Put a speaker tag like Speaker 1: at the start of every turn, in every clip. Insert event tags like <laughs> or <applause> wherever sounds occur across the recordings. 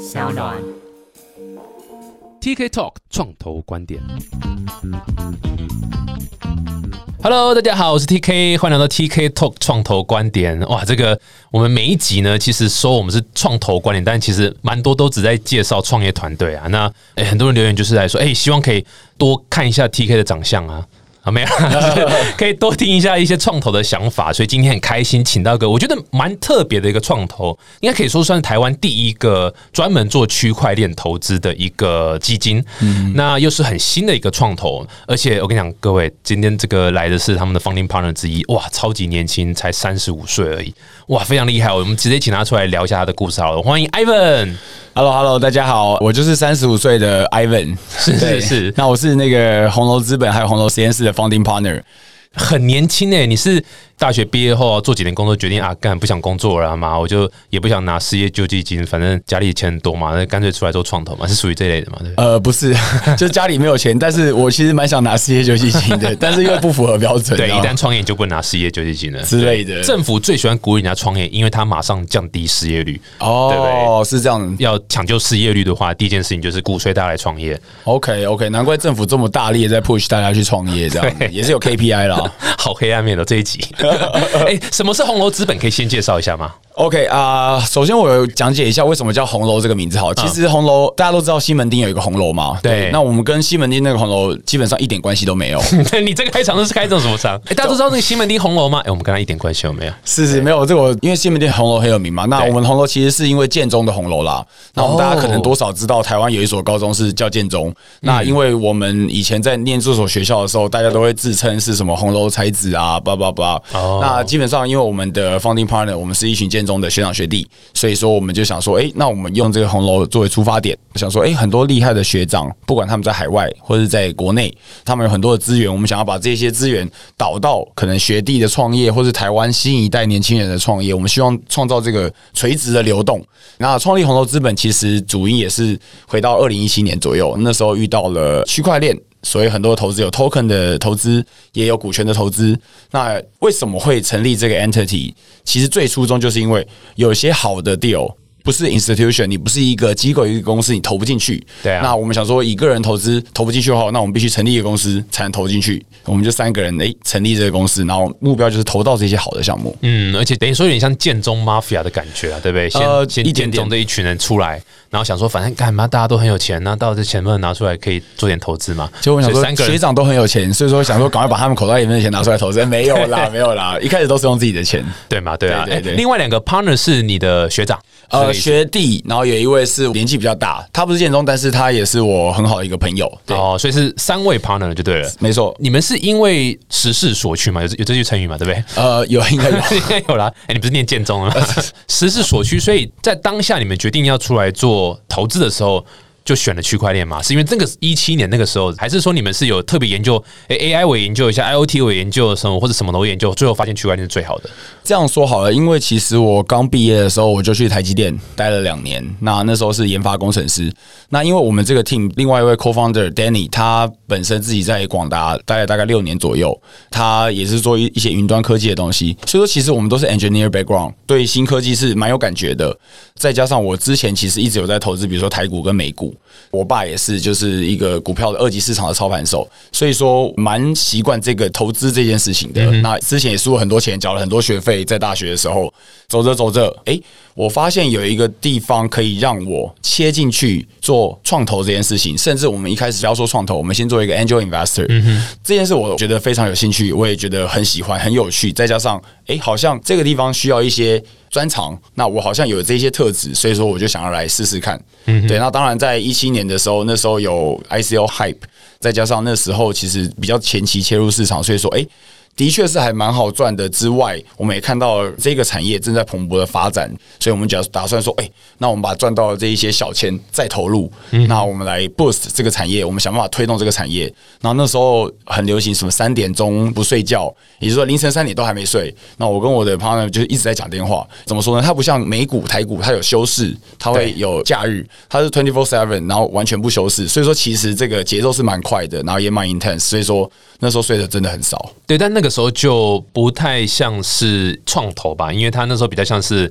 Speaker 1: 小暖。
Speaker 2: TK Talk 创投观点。Hello，大家好，我是 TK，欢迎来到 TK Talk 创投观点。哇，这个我们每一集呢，其实说我们是创投观点，但其实蛮多都只在介绍创业团队啊。那诶、很多人留言就是来说，诶、希望可以多看一下 TK 的长相啊。啊，没有，<laughs> 可以多听一下一些创投的想法，所以今天很开心，请到一个我觉得蛮特别的一个创投，应该可以说算是台湾第一个专门做区块链投资的一个基金。那又是很新的一个创投，而且我跟你讲，各位，今天这个来的是他们的 founding partner 之一，哇，超级年轻，才三十五岁而已，哇，非常厉害。我们直接请他出来聊一下他的故事好了，欢迎 Ivan。
Speaker 3: Hello Hello，大家好，我就是三十五岁的 Ivan，
Speaker 2: 是是是
Speaker 3: 那我是那个红楼资本还有红楼实验室的 founding partner。
Speaker 2: 很年轻诶、你是大学毕业后做几年工作，决定啊干不想工作了嘛，我就也不想拿失业救济金，反正家里钱多嘛，那干脆出来做创投嘛，是属于这类的嘛，对？
Speaker 3: 呃，不是，<laughs> 就家里没有钱，但是我其实蛮想拿失业救济金的，<laughs> 但是因为不符合标准，
Speaker 2: 对，一旦创业你就不能拿失业救济金了
Speaker 3: 之类的
Speaker 2: 政府最喜欢鼓励人家创业，因为他马上降低失业率。对不
Speaker 3: 哦，是这样。
Speaker 2: 要抢救失业率的话，第一件事情就是鼓吹大家来创业。
Speaker 3: OK OK，难怪政府这么大力在 push 大家去创业，这样也是有 KPI 啦。<laughs>
Speaker 2: 好黑暗面的这一集。<laughs> 哎、什么是红楼资本？可以先介绍一下吗？
Speaker 3: OK 啊、首先我有讲解一下为什么叫红楼这个名字好。其实红楼大家都知道西门町有一个红楼嘛，
Speaker 2: 对
Speaker 3: 那我们跟西门町那个红楼基本上一点关系都没有。<laughs>
Speaker 2: 你这个开场是开这种什么场？哎、大家都知道那个西门町红楼吗？哎、我们跟他一点关系都没有？
Speaker 3: 是是，没有这个我，因为西门町红楼很有名嘛。那我们红楼其实是因为建中的红楼啦。那我们大家可能多少知道，台湾有一所高中是叫建中。那因为我们以前在念这所学校的时候，大家都会自称是什么红楼才子啊，叭叭叭。
Speaker 2: 哦
Speaker 3: 那基本上因为我们的 founding partner，我们是一群建中的学长学弟，所以说我们就想说，哎、那我们用这个红楼作为出发点，想说，哎、很多厉害的学长，不管他们在海外或者在国内，他们有很多的资源，我们想要把这些资源导到可能学弟的创业，或是台湾新一代年轻人的创业。我们希望创造这个垂直的流动。那创立红楼资本，其实主因也是回到二零一七年左右，那时候遇到了区块链。所以很多投资有 token 的投资，也有股权的投资。那为什么会成立这个 entity？其实最初衷就是因为有些好的 deal 不是 institution，你不是一个机构一个公司，你投不进去。
Speaker 2: 对啊
Speaker 3: 那我们想说，以个人投资投不进去的话，那我们必须成立一个公司才能投进去。我们就三个人诶、成立这个公司，然后目标就是投到这些好的项目。
Speaker 2: 嗯，而且等于说有点像建中 mafia 的感觉啊，对不对？先、
Speaker 3: 呃
Speaker 2: 先
Speaker 3: 一点点
Speaker 2: 建中这一群人出来，然后想说，反正干嘛大家都很有钱，那到这钱不能拿出来可以做点投资嘛？
Speaker 3: 就我想说
Speaker 2: 三，个
Speaker 3: 学长都很有钱，所以说想说赶快把他们口袋里面的钱拿出来投资。<laughs> 没有啦，没有啦，一开始都是用自己的钱。
Speaker 2: 对嘛？对啊。
Speaker 3: 对对
Speaker 2: 另外两个 partner 是你的学长，
Speaker 3: 呃，学弟，然后有一位是年纪比较大，他不是建中，但是他也是我很好的一个朋友。对，
Speaker 2: 哦，所以是三位 partner 就对了。
Speaker 3: 没错。
Speaker 2: 你们是因为时势所趋嘛？有这有这句成语嘛？对不对？
Speaker 3: 呃，有应该有。<laughs>
Speaker 2: 应该有啦。哎、你不是念建中啊？<laughs> 时势所趋，所以在当下你们决定要出来做投资的时候，就选了区块链嘛？是因为这个一七年那个时候，还是说你们是有特别研究、哎 AI 我也研究一下，IOT 我也研究什么，或者什么都研究，最后发现区块链是最好的。
Speaker 3: 这样说好了，因为其实我刚毕业的时候，我就去台积电待了两年。那那时候是研发工程师。那因为我们这个 team 另外一位 co-founder Danny，他本身自己在广达待了大概六年左右，他也是做一一些云端科技的东西。所以说，其实我们都是 engineer background，对新科技是蛮有感觉的。再加上我之前其实一直有在投资，比如说台股跟美股，我爸也是就是一个股票的二级市场的操盘手，所以说蛮习惯这个投资这件事情的。那之前也输了很多钱，缴了很多学费，在大学的时候走着走着，诶，我发现有一个地方可以让我切进去做创投这件事情，甚至我们一开始不要说创投，我们先做一个 angel investor，、嗯这件事我觉得非常有兴趣，我也觉得很喜欢，很有趣，再加上诶，好像这个地方需要一些专长，那我好像有这些特质，所以说我就想要来试试看。对，那当然在一七年的时候，那时候有 ICO hype，再加上那时候其实比较前期切入市场，所以说诶。的确是还蛮好赚的。之外，我们也看到这个产业正在蓬勃的发展，所以我们假打算说，哎、那我们把赚到的这一些小钱再投入，那我们来 boost 这个产业，我们想办法推动这个产业。然后那时候很流行什么三点钟不睡觉，也就是说凌晨三点都还没睡。那我跟我的 partner 就一直在讲电话。怎么说呢？它不像美股、台股，它有休市，它会有假日，它是 twenty four seven，然后完全不休市。所以说，其实这个节奏是蛮快的，然后也蛮 intense。所以说那时候睡的真的很少。
Speaker 2: 对，但那个时候就不太像是创投吧，因为他那时候比较像是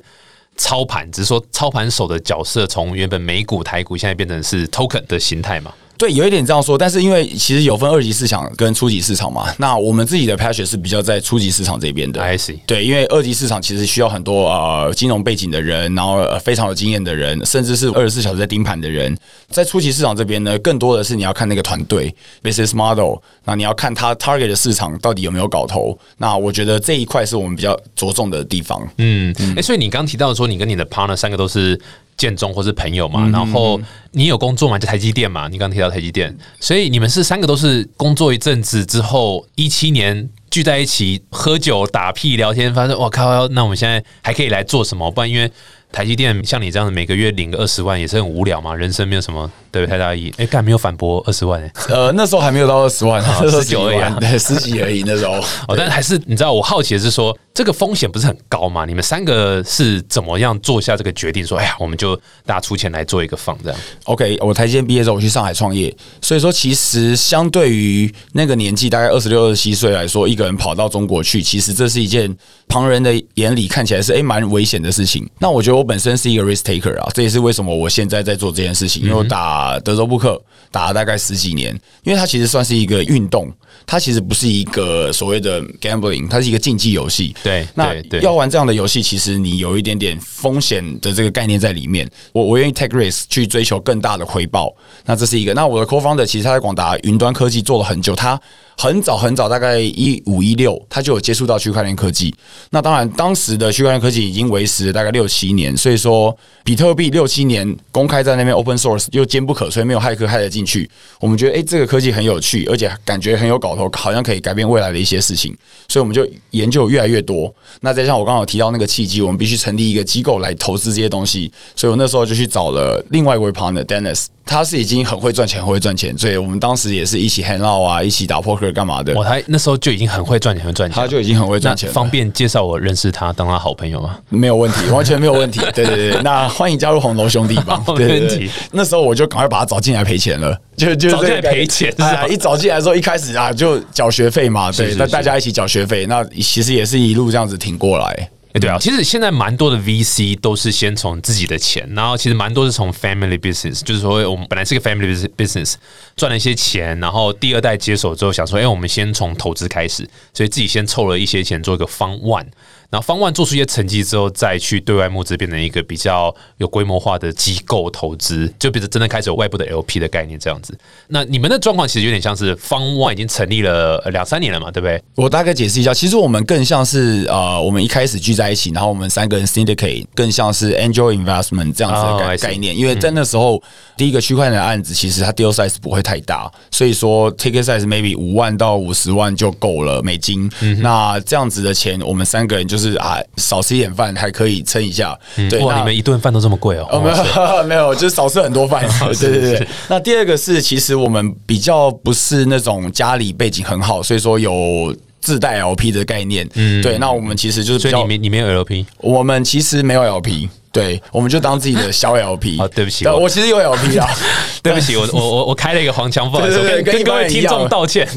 Speaker 2: 操盘，只是说操盘手的角色从原本美股、台股，现在变成是 token 的形态嘛。
Speaker 3: 对，有一点这样说，但是因为其实有分二级市场跟初级市场嘛，那我们自己的 passion 是比较在初级市场这边的。
Speaker 2: I see
Speaker 3: 对，因为二级市场其实需要很多呃金融背景的人，然后、呃、非常有经验的人，甚至是二十四小时在盯盘的人。在初级市场这边呢，更多的是你要看那个团队 business model，那你要看他 target 的市场到底有没有搞头。那我觉得这一块是我们比较着重的地方。
Speaker 2: 嗯，哎、所以你刚提到说，你跟你的 partner 三个都是建中或是朋友嘛，然后你有工作嘛，就台积电嘛，你刚提到台积电，所以你们是三个都是工作一阵子之后，一七年聚在一起喝酒打屁聊天，发现我靠，那我们现在还可以来做什么？不然因为台积电像你这样子每个月领个二十万也是很无聊嘛，人生没有什么对太大意义。哎、干没有反驳二十万哎、
Speaker 3: 呃，那时候还没有到二十万，那时候
Speaker 2: 19而已啊
Speaker 3: 对，十几而已。那时候，<laughs>
Speaker 2: 哦，但还是你知道，我好奇的是说，这个风险不是很高吗？你们三个是怎么样做下这个决定？说，哎呀，我们就大家出钱来做一个房这样。
Speaker 3: OK，我台积电毕业之后，我去上海创业，所以说其实相对于那个年纪，大概二十六、二十七岁来说，一个人跑到中国去，其实这是一件旁人的眼里看起来是哎蛮危险的事情。那我觉得我本身是一个 risk taker 啊，这也是为什么我现在在做这件事情，因为我打德州扑克打了大概十几年，因为它其实算是一个运动，它其实不是一个所谓的 gambling，它是一个竞技游戏。
Speaker 2: 对
Speaker 3: 那要玩这样的游戏，其实你有一点点风险的这个概念在里面。我我愿意 take risk 去追求更大的回报，那这是一个。那我的 co-founder 其实他在广达云端科技做了很久，他很早很早，大概一五一六，他就有接触到区块链科技。那当然，当时的区块链科技已经维持了大概六七年，所以说比特币六七年公开在那边 open source 又坚不可摧，没有骇客骇得进去。我们觉得，诶，这个科技很有趣，而且感觉很有搞头，好像可以改变未来的一些事情，所以我们就研究越来越多。那再像我刚刚有提到那个契机，我们必须成立一个机构来投资这些东西，所以我那时候就去找了另外一位 partner Dennis，他是已经很会赚钱，很会赚钱，所以我们当时也是一起 hang out 啊，一起打 poker 干嘛的。
Speaker 2: 我他那时候就已经很会赚钱，很会赚钱，
Speaker 3: 他就已经很会
Speaker 2: 那
Speaker 3: 赚钱，
Speaker 2: 方便介绍我认识他，当他好朋友吗？
Speaker 3: 没有问题，完全没有问题。<laughs> 对对对，那欢迎加入红楼兄弟帮。
Speaker 2: 好
Speaker 3: 对对
Speaker 2: 没问题
Speaker 3: 对，那时候我就赶快把他找进来赔钱了，就就
Speaker 2: 找进来
Speaker 3: 这个概念
Speaker 2: 赔钱是吧
Speaker 3: 哎呀，一找进来的时候，一开始啊就缴学费嘛，对，
Speaker 2: 是是
Speaker 3: 那大家一起缴学费，那其实也是一路这样子挺过来。
Speaker 2: 哎、对啊，其实现在蛮多的 VC 都是先从自己的钱，然后其实蛮多是从 family business，就是说我们本来是个 family business，赚了一些钱，然后第二代接手之后想说，哎、我们先从投资开始，所以自己先凑了一些钱做一个方万然后方万做出一些成绩之后，再去对外募资，变成一个比较有规模化的机构投资，就比如真的开始有外部的 LP 的概念这样子。那你们的状况其实有点像是方万已经成立了两三年了嘛，对不对？
Speaker 3: 我大概解释一下，其实我们更像是呃，我们一开始聚在一起，然后我们三个人 syndicate，更像是 angel investment 这样子的
Speaker 2: 哦
Speaker 3: 概、概念。因为在那时候，第一个区块链的案子，其实它 deal size 不会太大，所以说 ticket size maybe 五万到五十万就够了美金。那这样子的钱，我们三个人就是啊，少吃一点饭还可以撑一下。对，
Speaker 2: 哇，
Speaker 3: 那
Speaker 2: 你们一顿饭都这么贵哦？
Speaker 3: 哦，没有 <laughs> 没有，就是少吃很多饭。<laughs> 对对对。那第二个是，其实我们比较不是那种家里背景很好，所以说有自带 LP 的概念。嗯，对。那我们其实就是比较
Speaker 2: 所以你，没你没有 LP？
Speaker 3: 我们其实没有 LP。对，我们就当自己的小 LP。<laughs>
Speaker 2: 哦对不起我
Speaker 3: 我其实有 LP 啊，<laughs>
Speaker 2: 对不起，我 <laughs> 我我我开了一个黄腔，不好意思，我跟
Speaker 3: 对对对跟
Speaker 2: 跟各位听
Speaker 3: 一般人一样
Speaker 2: 众道歉。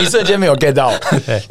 Speaker 3: 一瞬间没有 get 到。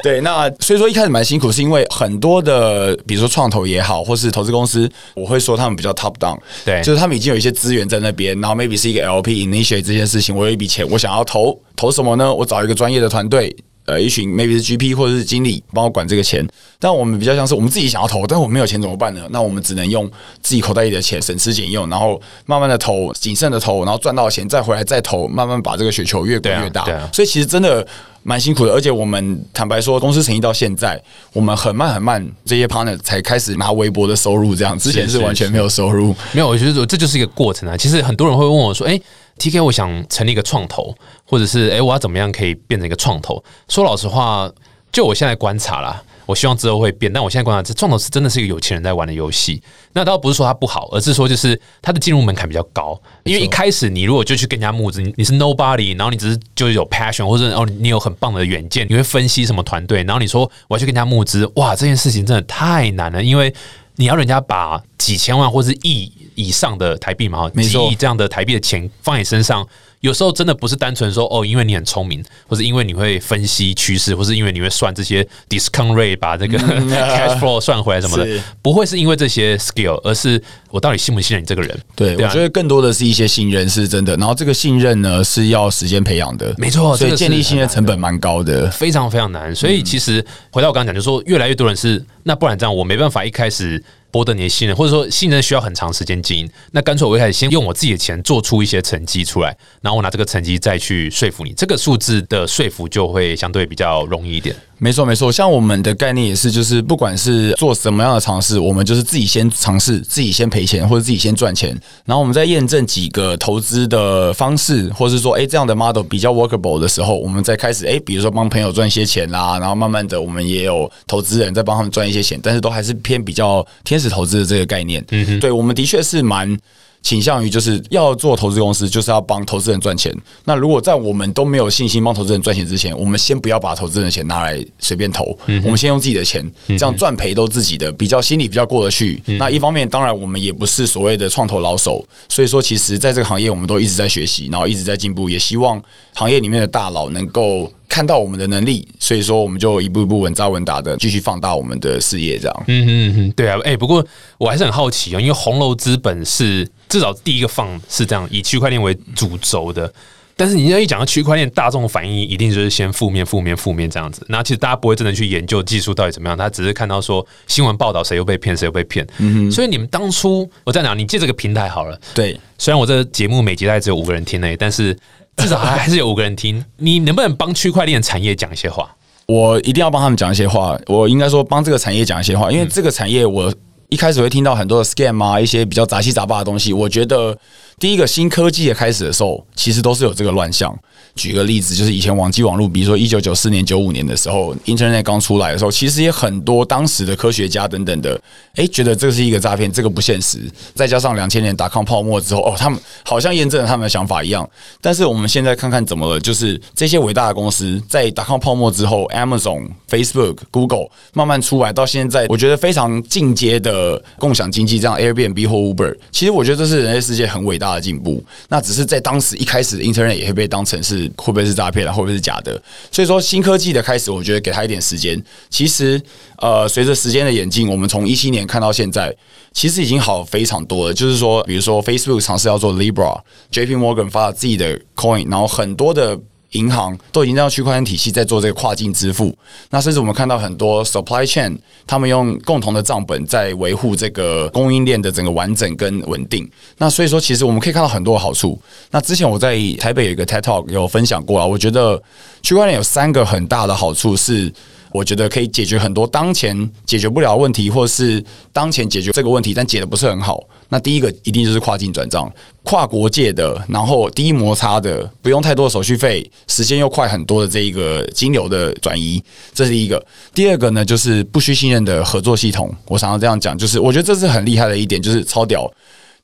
Speaker 3: 对，那所以说一开始蛮辛苦，是因为很多的，比如说创投也好，或是投资公司，我会说他们比较 top down，
Speaker 2: 对
Speaker 3: 就是他们已经有一些资源在那边，然后 maybe 是一个 LP initiate 这件事情，我有一笔钱，我想要投投什么呢？我找一个专业的团队。呃，一群 maybe 是 GP 或者是经理帮我管这个钱，但我们比较像是我们自己想要投，但我们没有钱怎么办呢？那我们只能用自己口袋里的钱省吃俭用，然后慢慢的投，谨慎的投，然后赚到钱再回来再投，慢慢把这个雪球越滚越大。
Speaker 2: 对啊
Speaker 3: 所以其实真的蛮辛苦的，而且我们坦白说，公司成立到现在，我们很慢很慢，这些 partner 才开始拿微薄的收入，这样之前
Speaker 2: 是
Speaker 3: 是完全没有收入。
Speaker 2: 没有，我觉得这就是一个过程啊。其实很多人会问我说：“哎、t k 我想成立一个创投，或者是哎、我要怎么样可以变成一个创投？”说老实话，就我现在观察啦，我希望之后会变，但我现在观察，这创投是真的是一个有钱人在玩的游戏。那倒不是说它不好，而是说就是它的进入门槛比较高。因为一开始你如果就去跟人家募资，你你是 nobody，然后你只是就是有 passion，或者哦你有很棒的远见，你会分析什么团队，然后你说我要去跟人家募资，哇，这件事情真的太难了，因为你要人家把几千万或是亿以上的台币嘛，几亿这样的台币的钱放你身上，有时候真的不是单纯说哦，因为你很聪明，或是因为你会分析趋势，或是因为你会算这些 discount rate，把这个 <laughs> cash flow 算回来什么的，不会是因为这些 skill，而是我到底信不信任你这个人？
Speaker 3: 对，我觉得更多的是一些信任是真的，然后这个信任呢是要时间培养的，
Speaker 2: 没错
Speaker 3: 所以建立信任成本蛮高的。
Speaker 2: 非常非常难。所以其实回到我刚刚讲，就是说越来越多人是那不然这样，我没办法一开始博得你的信任，或者说信任需要很长时间经营。那干脆我一开始先用我自己的钱做出一些成绩出来，然后我拿这个成绩再去说服你，这个数字的说服就会相对比较容易一点。
Speaker 3: 没错，没错，像我们的概念也是，就是不管是做什么样的尝试，我们就是自己先尝试，自己先赔钱或者自己先赚钱，然后我们再验证几个投资的方式，或是说，哎，这样的 model 比较 workable 的时候，我们再开始，哎，比如说帮朋友赚一些钱啦，然后慢慢的，我们也有投资人在帮他们赚一些钱，但是都还是偏比较天使投资的这个概念。嗯哼，对我们的确是蛮。倾向于就是要做投资公司，就是要帮投资人赚钱。那如果在我们都没有信心帮投资人赚钱之前，我们先不要把投资人的钱拿来随便投，我们先用自己的钱，这样赚赔都自己的，比较心里比较过得去。那一方面，当然我们也不是所谓的创投老手，所以说其实在这个行业我们都一直在学习，然后一直在进步，也希望行业里面的大佬能够看到我们的能力，所以说我们就一步一步稳扎稳打的继续放大我们的事业，这样。
Speaker 2: 嗯哼哼，对啊，哎、不过我还是很好奇哦，因为红楼资本是至少第一个放是这样以区块链为主轴的，但是你要一讲到区块链，大众反应一定就是先负面、负面、负面这样子。那其实大家不会真的去研究技术到底怎么样，他只是看到说新闻报道谁又被骗，谁又被骗。嗯所以你们当初我在讲，你借这个平台好了，
Speaker 3: 对，
Speaker 2: 虽然我这个节目每集大概只有五个人听而已，但是 <laughs> 至少还还是有五个人听。你能不能帮区块链产业讲一些话？
Speaker 3: 我一定要帮他们讲一些话，我应该说帮这个产业讲一些话，因为这个产业我一开始会听到很多的 scam 啊，一些比较杂七杂八的东西。我觉得第一个新科技的开始的时候，其实都是有这个乱象。举个例子，就是以前网际网络，比如说一九九四年、九五年的时候，Internet 刚出来的时候，其实也很多当时的科学家等等的，诶，觉得这是一个诈骗，这个不现实。再加上两千年打抗泡沫之后，哦，他们好像验证了他们的想法一样。但是我们现在看看怎么了，就是这些伟大的公司在打抗泡沫之后，Amazon、Facebook、Google 慢慢出来，到现在，我觉得非常进阶的共享经济，这样 Airbnb 或 Uber，其实我觉得这是人类世界很伟大的进步。那只是在当时一开始，Internet 也会被当成是会不会是诈骗了，会不会是假的？所以说新科技的开始，我觉得给他一点时间。其实，呃，随着时间的演进，我们从一七年看到现在，其实已经好非常多了。就是说，比如说 Facebook 尝试要做 Libra，JP Morgan 发了自己的 Coin，然后很多的。银行都已经让区块链体系在做这个跨境支付，那甚至我们看到很多 supply chain，他们用共同的账本在维护这个供应链的整个完整跟稳定。那所以说，其实我们可以看到很多好处。那之前我在台北有一个 TED Talk 有分享过啊，我觉得区块链有三个很大的好处是。我觉得可以解决很多当前解决不了问题，或是当前解决这个问题但解的不是很好。那第一个一定就是跨境转账，跨国界的，然后低摩擦的，不用太多的手续费，时间又快很多的这一个金流的转移，这是一个。第二个呢，就是不需信任的合作系统。我想要这样讲，就是我觉得这是很厉害的一点，就是超屌。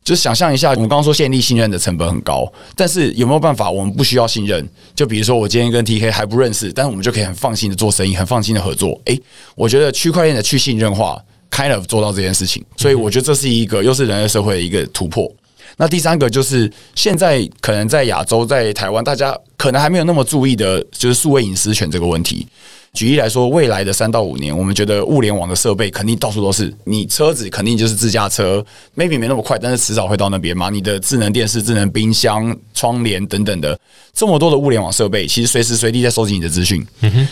Speaker 3: 就想象一下，我们刚刚说建立信任的成本很高，但是有没有办法，我们不需要信任？就比如说，我今天跟 TK 还不认识，但是我们就可以很放心的做生意，很放心的合作。诶，我觉得区块链的去信任化，kind of 做到这件事情，所以我觉得这是一个又是人类社会的一个突破。那第三个就是现在可能在亚洲、在台湾，大家可能还没有那么注意的，就是数位隐私权这个问题。举例来说，未来的三到五年，我们觉得物联网的设备肯定到处都是。你车子肯定就是自驾车，maybe 没那么快，但是迟早会到那边嘛。你的智能电视、智能冰箱、窗帘等等的，这么多的物联网设备，其实随时随地在收集你的资讯，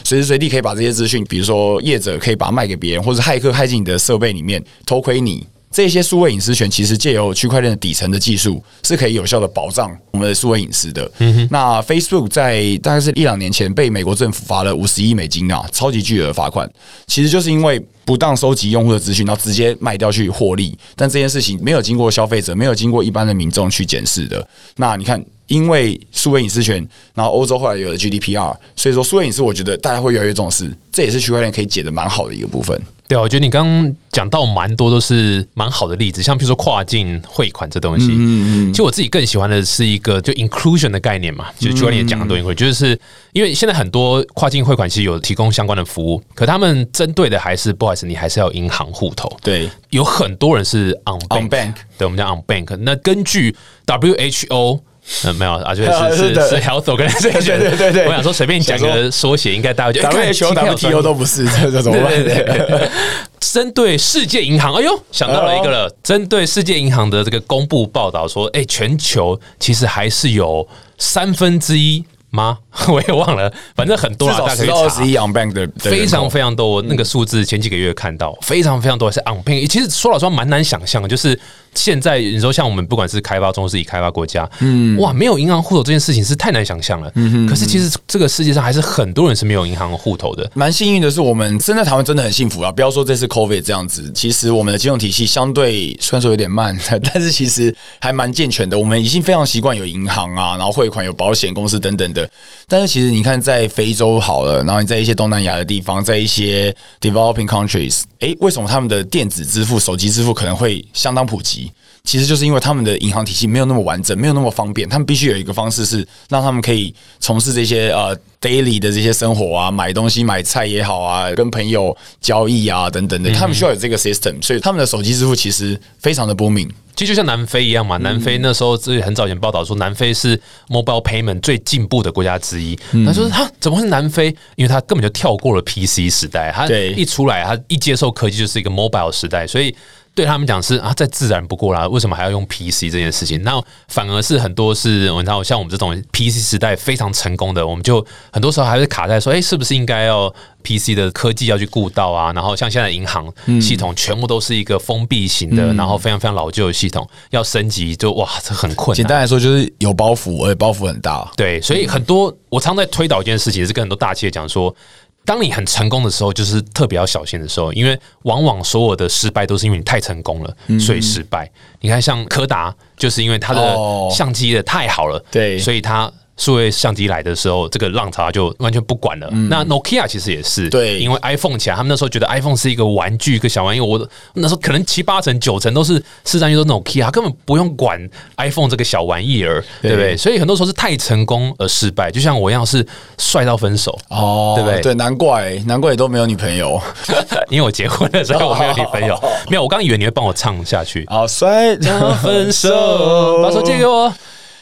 Speaker 3: 随时随地可以把这些资讯，比如说业者可以把它卖给别人，或者骇客骇进你的设备里面偷窥你。这些数位隐私权其实借由区块链的底层的技术，是可以有效的保障我们的数位隐私的。那 Facebook 在大概是一两年前被美国政府罚了五十亿美金啊，超级巨额罚款，其实就是因为不当收集用户的资讯，然后直接卖掉去获利。但这件事情没有经过消费者，没有经过一般的民众去检视的。那你看，因为数位隐私权，然后欧洲后来有了 GDPR，所以说数位隐私，我觉得大家会越来越重视，这也是区块链可以解的蛮好的一个部分。
Speaker 2: 对啊，我觉得你刚刚讲到蛮多都是蛮好的例子，像比如说跨境汇款这东西，嗯嗯，其实我自己更喜欢的是一个就 inclusion 的概念嘛，就是区块链也讲很多 inclusion，就是因为现在很多跨境汇款其实有提供相关的服务，可他们针对的还是不好意思，你还是要银行户头，
Speaker 3: 对，
Speaker 2: 有很多人是 on
Speaker 3: On bank
Speaker 2: 对，我们叫 on bank。那根据 WHO。呃，没有啊，就是是是是 health <laughs> organization，
Speaker 3: 对对对对。
Speaker 2: 我想说随便讲个缩写，应该大家就哎看
Speaker 3: WHO、WTO 都不是，这这怎么办？
Speaker 2: 针对世界银行，哎呦，想到了一个了。针对世界银行的这个公布报道说，哎，全球其实还是有三分之一吗？<laughs> 我也忘了，反正很多啊，
Speaker 3: 至少
Speaker 2: 大家可以查
Speaker 3: 二十。一 on bank 的的
Speaker 2: 非常非常多，那个数字前几个月看到非常非常多是 on bank。其实说老实话，蛮难想象的，就是现在你说像我们不管是开发中是以开发国家，嗯，哇，没有银行户头这件事情是太难想象了。嗯可是其实这个世界上还是很多人是没有银行户头的。
Speaker 3: 蛮幸运的是，我们身在台湾真的很幸福啊！不要说这次 COVID 这样子，其实我们的金融体系相对虽然说有点慢，<laughs> 但是其实还蛮健全的。我们已经非常习惯有银行啊，然后汇款有保险公司等等的。但是其实你看，在非洲好了，然后你在一些东南亚的地方，在一些 developing countries，诶，为什么他们的电子支付、手机支付可能会相当普及？其实就是因为他们的银行体系没有那么完整，没有那么方便，他们必须有一个方式是让他们可以从事这些呃 daily 的这些生活啊，买东西、买菜也好啊，跟朋友交易啊等等的，他们需要有这个 system，所以他们的手机支付其实非常的 booming。
Speaker 2: 其实就像南非一样嘛，南非那时候是很早以前报道说，南非是 mobile payment 最进步的国家之一。他说他怎么会是南非？因为他根本就跳过了 PC 时代，他一出来，他一接受科技就是一个 mobile 时代，所以。对他们讲是啊，再自然不过啦，为什么还要用 PC 这件事情？那反而是很多是，你知道，像我们这种 PC 时代非常成功的，我们就很多时候还是卡在说，哎，是不是应该要 PC 的科技要去顾到啊？然后像现在银行系统全部都是一个封闭型的，然后非常非常老旧的系统，要升级就哇，这很困难。
Speaker 3: 简单来说就是有包袱，而且包袱很大。
Speaker 2: 对，所以很多我常在推导一件事情，也是跟很多大企业讲说。当你很成功的时候，就是特别要小心的时候，因为往往所有的失败都是因为你太成功了，所以失败。你看，像柯达，就是因为他的
Speaker 3: 哦。
Speaker 2: 相机的太好了，
Speaker 3: 对。
Speaker 2: 所以它数位相机来的时候，这个浪潮就完全不管了。那 Nokia 其实也是，
Speaker 3: 对
Speaker 2: 因为 iPhone 起来，他们那时候觉得 iPhone 是一个玩具，一个小玩意。我那时候可能七八成、九成都是市占率都 Nokia，根本不用管 iPhone 这个小玩意儿，对不对？所以很多时候是太成功而失败，就像我一样是帅到分手。
Speaker 3: 哦
Speaker 2: 对不对
Speaker 3: 对，难怪难怪你都没有女朋友。<laughs>
Speaker 2: 因为我结婚了，所以我没有女朋友。没有，我刚以为你会帮我唱下去。
Speaker 3: 好帅，<laughs> <laughs>
Speaker 2: 分手，把手借给我。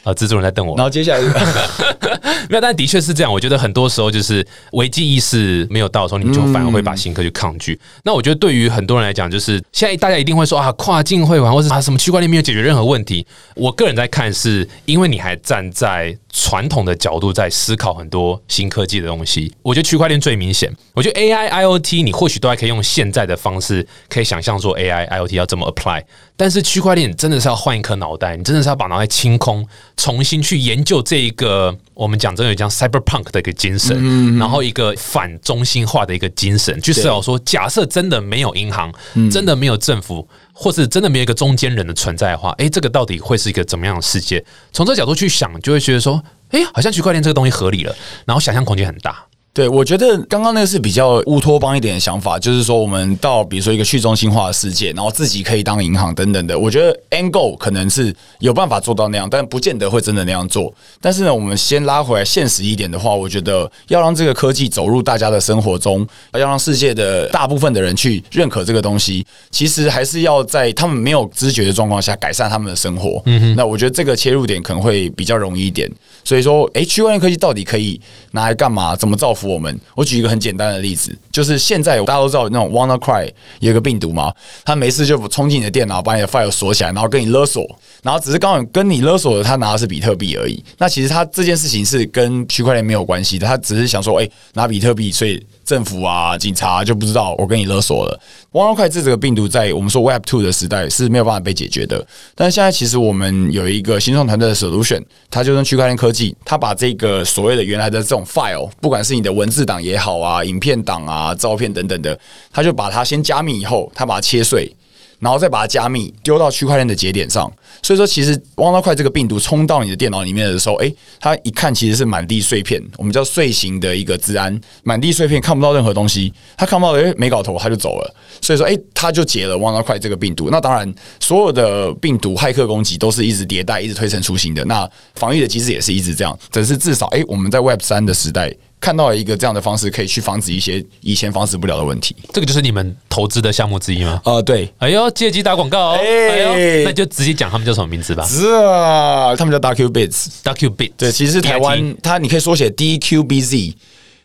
Speaker 2: 啊，蜘蛛人在瞪我
Speaker 3: 然。后接下来 <laughs>
Speaker 2: 没有，但的确是这样。我觉得很多时候就是危机意识没有到的时候，你就反而会把新科去抗拒。那我觉得对于很多人来讲，就是现在大家一定会说啊，跨境会玩或者啊什么区块链没有解决任何问题。我个人在看，是因为你还站在传统的角度在思考很多新科技的东西。我觉得区块链最明显。我觉得 AI、IoT 你或许都还可以用现在的方式，可以想象说 AI、IoT 要怎么 apply。但是区块链真的是要换一颗脑袋，你真的是要把脑袋清空，重新去研究这一个我们讲真的讲 cyberpunk 的一个精神，然后一个反中心化的一个精神，去思考说，假设真的没有银行，真的没有政府，或是真的没有一个中间人的存在的话，诶，这个到底会是一个怎么样的世界？从这个角度去想，就会觉得说，诶，好像区块链这个东西合理了，然后想象空间很大。
Speaker 3: 对，我觉得刚刚那个是比较乌托邦一点的想法，就是说我们到比如说一个去中心化的世界，然后自己可以当银行等等的。我觉得 goal 可能是有办法做到那样，但不见得会真的那样做。但是呢，我们先拉回来现实一点的话，我觉得要让这个科技走入大家的生活中，要让世界的大部分的人去认可这个东西，其实还是要在他们没有知觉的状况下改善他们的生活。嗯哼，那我觉得这个切入点可能会比较容易一点。所以说，诶，区块链科技到底可以拿来干嘛？怎么造福我们？我举一个很简单的例子，就是现在大家都知道那种 WannaCry 有一个病毒嘛，他没事就冲进你的电脑，把你的 file 锁起来，然后跟你勒索，然后只是刚好跟你勒索的他拿的是比特币而已。那其实他这件事情是跟区块链没有关系的，他只是想说，诶，拿比特币，所以政府啊、警察就不知道我跟你勒索了。WannaCry 这个病毒在我们说 Web Two 的时代是没有办法被解决的，但现在其实我们有一个新创团队的 solution，它就是区块链科技，它把这个所谓的原来的这种 file，不管是你的文字档也好啊、影片档啊、照片等等的，它就把它先加密以后，它把它切碎。然后再把它加密丢到区块链的节点上。所以说，其实汪道块这个病毒冲到你的电脑里面的时候，诶，它一看其实是满地碎片，我们叫碎形的一个治安，满地碎片看不到任何东西，它看不到诶没搞头，它就走了。所以说，诶，它就解了汪道块这个病毒。那当然，所有的病毒骇客攻击都是一直迭代、一直推陈出新的。那防御的机制也是一直这样，只是至少诶，我们在 Web 三的时代。看到了一个这样的方式，可以去防止一些以前防止不了的问题。
Speaker 2: 这个就是你们投资的项目之一吗？
Speaker 3: 呃，对。
Speaker 2: 哎呦，借机打广告哦！哎呦，那就直接讲他们叫什么名字吧。
Speaker 3: 是啊，他们叫 Dark Bits。
Speaker 2: Dark Bits。
Speaker 3: 对，其实是台湾它你可以缩写 DQBZ。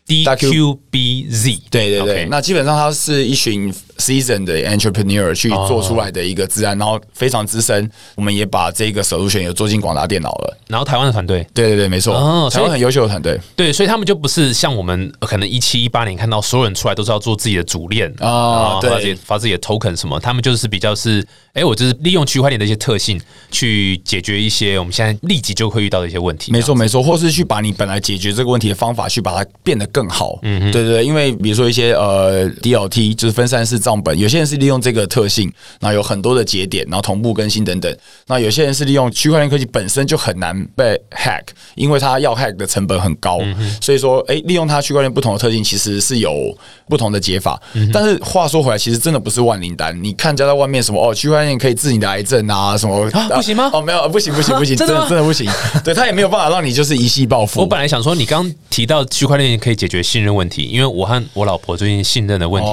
Speaker 2: DQBZ。
Speaker 3: 对对对。那基本上它是一群。Season 的 entrepreneur 去做出来的一个自然，然后非常资深，我们也把这个 solution 有做进广达电脑了。
Speaker 2: 然后台湾的团队，
Speaker 3: 对对对，没错，台湾很优秀的团队。
Speaker 2: 对，所以他们就不是像我们可能一七一八年看到所有人出来都是要做自己的主链啊，对，发自己的 token 什么，他们就是比较是，哎，我就是利用区块链的一些特性去解决一些我们现在立即就会遇到的一些问题。
Speaker 3: 没错没错，或是去把你本来解决这个问题的方法去把它变得更好。嗯，对对对，因为比如说一些呃 DLT 就是分散式造。账本，有些人是利用这个特性，那有很多的节点，然后同步更新等等。那有些人是利用区块链科技本身就很难被 hack，因为它要 hack 的成本很高。所以说，哎，利用它区块链不同的特性，其实是有不同的解法。但是话说回来，其实真的不是万灵丹。你看，加在外面什么哦，区块链可以治你的癌症啊，什么
Speaker 2: 不行吗？
Speaker 3: 哦，没有，不行，不行，不行，<laughs> 真的真的不行。对他也没有办法让你就是一夕暴富。
Speaker 2: 我本来想说，你刚提到区块链可以解决信任问题，因为我和我老婆最近信任的问题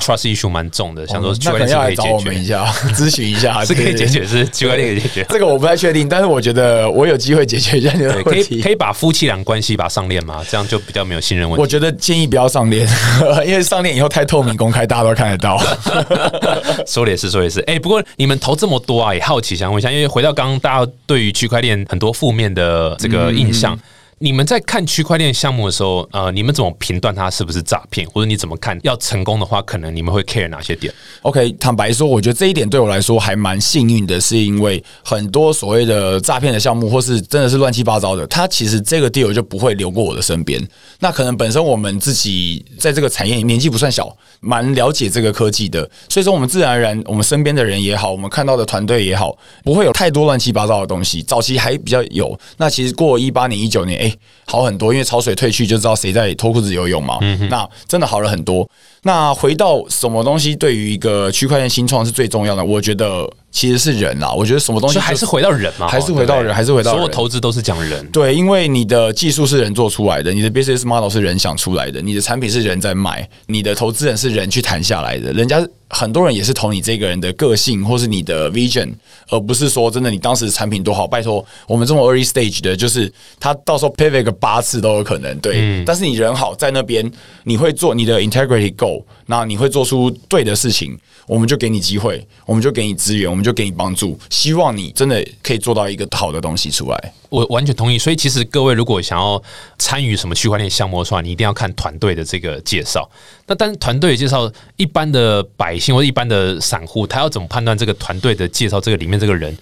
Speaker 2: ，trust issue。蛮重的，想说区块链可以解决
Speaker 3: 一下，咨询一下
Speaker 2: 是可以解决，<laughs> <laughs> 是区块链可以解决。
Speaker 3: 这个我不太确定，但是我觉得我有机会解决一下你的问题。
Speaker 2: 可以把夫妻俩关系把上链吗？这样就比较没有信任问题。
Speaker 3: 我觉得建议不要上链，<laughs> 因为上链以后太透明公开，大家都看得到。
Speaker 2: 说的也是，说的也是。哎，不过你们投这么多啊，也好奇想问一下，因为回到刚刚大家对于区块链很多负面的这个印象。你们在看区块链项目的时候，呃，你们怎么评断它是不是诈骗，或者你怎么看要成功的话，可能你们会 care 哪些点
Speaker 3: ？OK，坦白说，我觉得这一点对我来说还蛮幸运的，是因为很多所谓的诈骗的项目，或是真的是乱七八糟的，它其实这个 deal 就不会流过我的身边。那可能本身我们自己在这个产业年纪不算小，蛮了解这个科技的，所以说我们自然而然，我们身边的人也好，我们看到的团队也好，不会有太多乱七八糟的东西。早期还比较有，那其实过一八年、一九年，哎。好很多，因为潮水退去就知道谁在脱裤子游泳嘛。那真的好了很多。那回到什么东西对于一个区块链新创是最重要的？我觉得其实是人啦。我觉得什么东西
Speaker 2: 还是回到人嘛，
Speaker 3: 还是回到人，还是回到
Speaker 2: 所有投资都是讲人。
Speaker 3: 对，因为你的技术是人做出来的，你的 business model 是人想出来的，你的产品是人在卖，你的投资人是人去谈下来的。人家很多人也是投你这个人的个性或是你的 vision，而不是说真的你当时产品多好。拜托，我们这么 early stage 的，就是他到时候 pivot 个八次都有可能。对，但是你人好在那边，你会做你的 integrity go。那你会做出对的事情，我们就给你机会，我们就给你资源，我们就给你帮助，希望你真的可以做到一个好的东西出来。
Speaker 2: 我完全同意。所以其实各位如果想要参与什么区块链项目的话，你一定要看团队的这个介绍。那但是团队介绍，一般的百姓或者一般的散户，他要怎么判断这个团队的介绍？这个里面这个人？